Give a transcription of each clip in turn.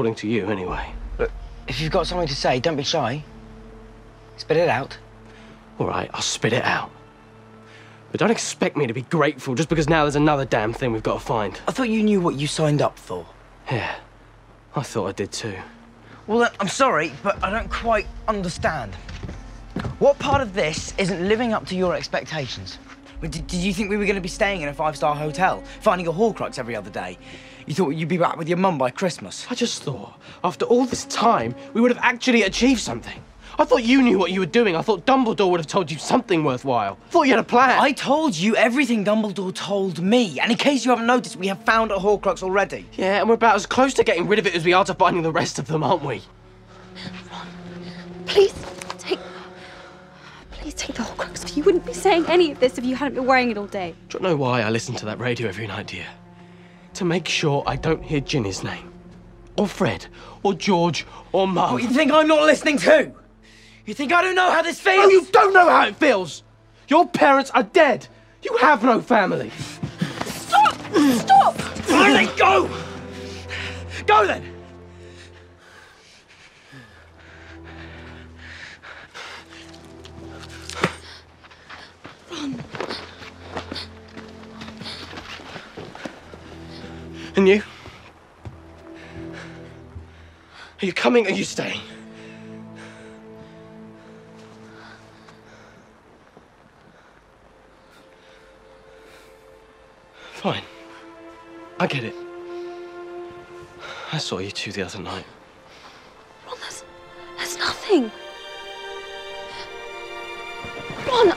according to you, anyway. Look, if you've got something to say, don't be shy. Spit it out. All right, I'll spit it out. But don't expect me to be grateful just because now there's another damn thing we've got to find. I thought you knew what you signed up for. Yeah, I thought I did too. Well, then, I'm sorry, but I don't quite understand. What part of this isn't living up to your expectations? Did, did you think we were going to be staying in a five-star hotel, finding a Horcrux every other day? You thought you'd be back with your mum by Christmas? I just thought, after all this time, we would have actually achieved something. I thought you knew what you were doing. I thought Dumbledore would have told you something worthwhile. I thought you had a plan. I told you everything Dumbledore told me. And in case you haven't noticed, we have found a Horcrux already. Yeah, and we're about as close to getting rid of it as we are to finding the rest of them, aren't we? Ron, please take. Please take the Horcrux. You wouldn't be saying any of this if you hadn't been wearing it all day. Do you know why I listen to that radio every night, dear? To make sure I don't hear Ginny's name. Or Fred. Or George. Or Mum. What, you think I'm not listening to? You think I don't know how this feels? Oh, you don't know how it feels! Your parents are dead! You have no family! Stop! Stop! All right, go! Go then! Ron. And you? Are you coming or are you staying? Fine. I get it. I saw you two the other night. Ron, there's, there's nothing. Ron,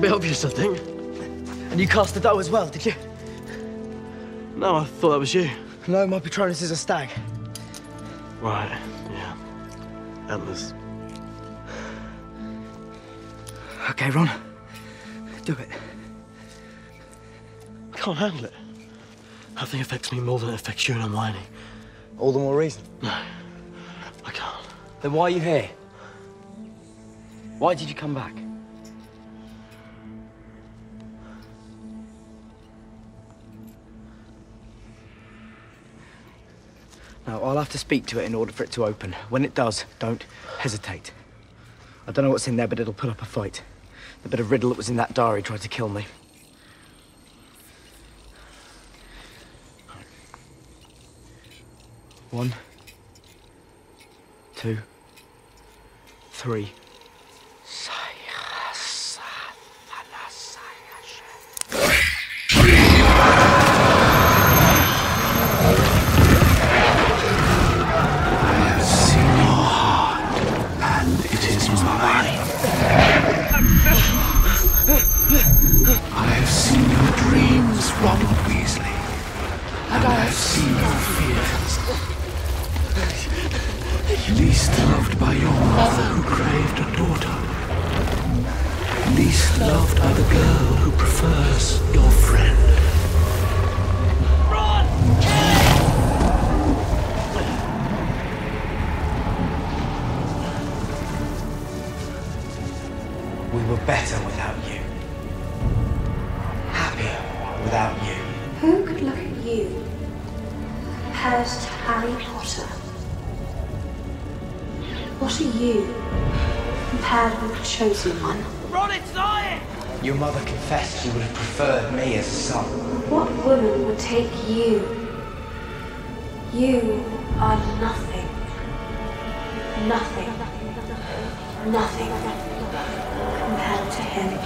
bit obvious, I think. And you cast the doe as well, did you? No, I thought that was you. No, my Patronus is a stag. Right, yeah. Antlers. Okay, Ron. Do it. I can't handle it. Nothing affects me more than it affects you and I'm Hermione. All the more reason. No, I can't. Then why are you here? Why did you come back? Now, I'll have to speak to it in order for it to open. When it does, don't hesitate. I don't know what's in there, but it'll put up a fight. The bit of Riddle that was in that diary tried to kill me. One, two, three. I have seen your dreams, Ronald Weasley. And I have seen your fears. Least loved by your mother who craved a daughter. Least loved by the girl who prefers your friend. We were better without without you. Who could look at you compared to Harry Potter? What are you compared with the chosen one? Your mother confessed she would have preferred me as a son. What woman would take you? You are nothing. Nothing. Nothing compared to him.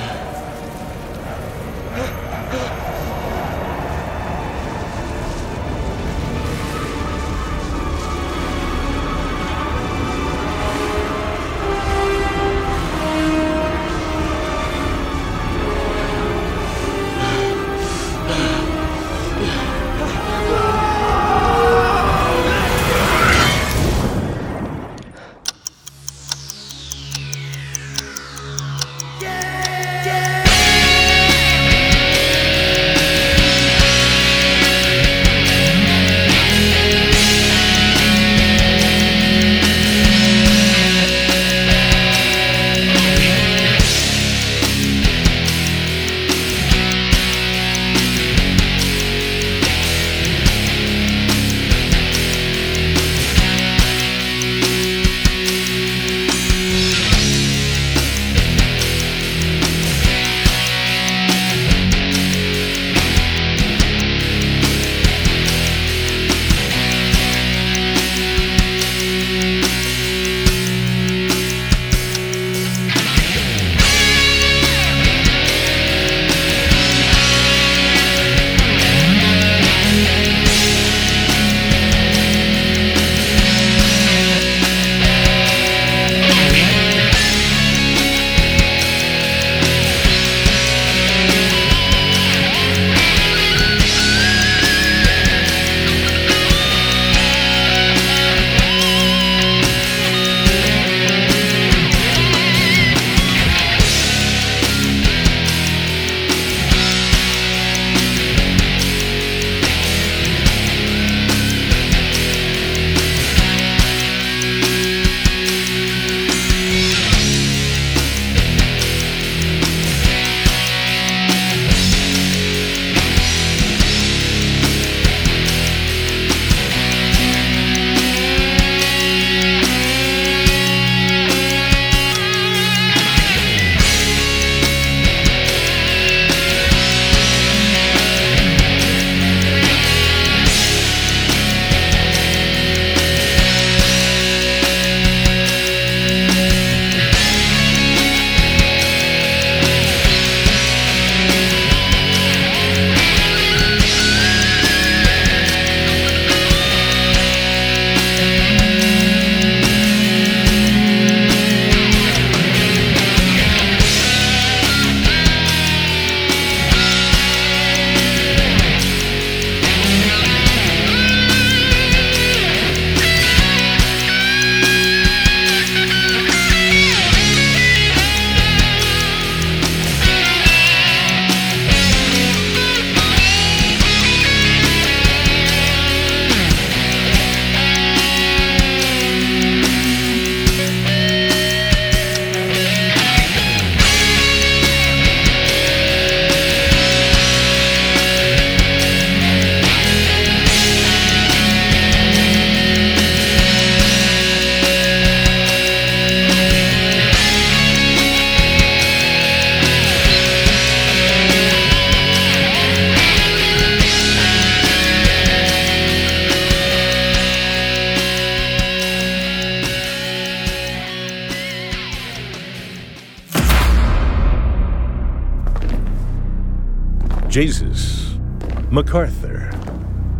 MacArthur,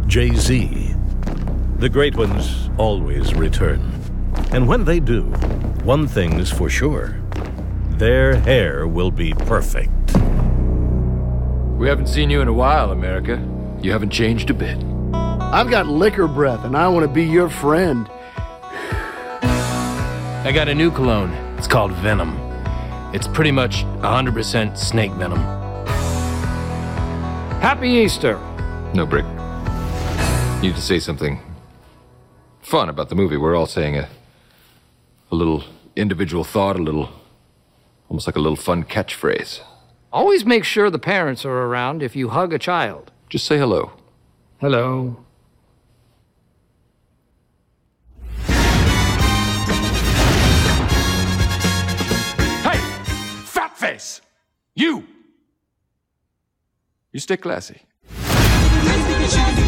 Jay Z. The great ones always return. And when they do, one thing's for sure their hair will be perfect. We haven't seen you in a while, America. You haven't changed a bit. I've got liquor breath, and I want to be your friend. I got a new cologne. It's called Venom. It's pretty much 100% snake venom. Happy Easter! No, Brick. You need to say something fun about the movie. We're all saying a, a little individual thought, a little, almost like a little fun catchphrase. Always make sure the parents are around if you hug a child. Just say hello. Hello. Hey! Fat face! You! You stay classy. She do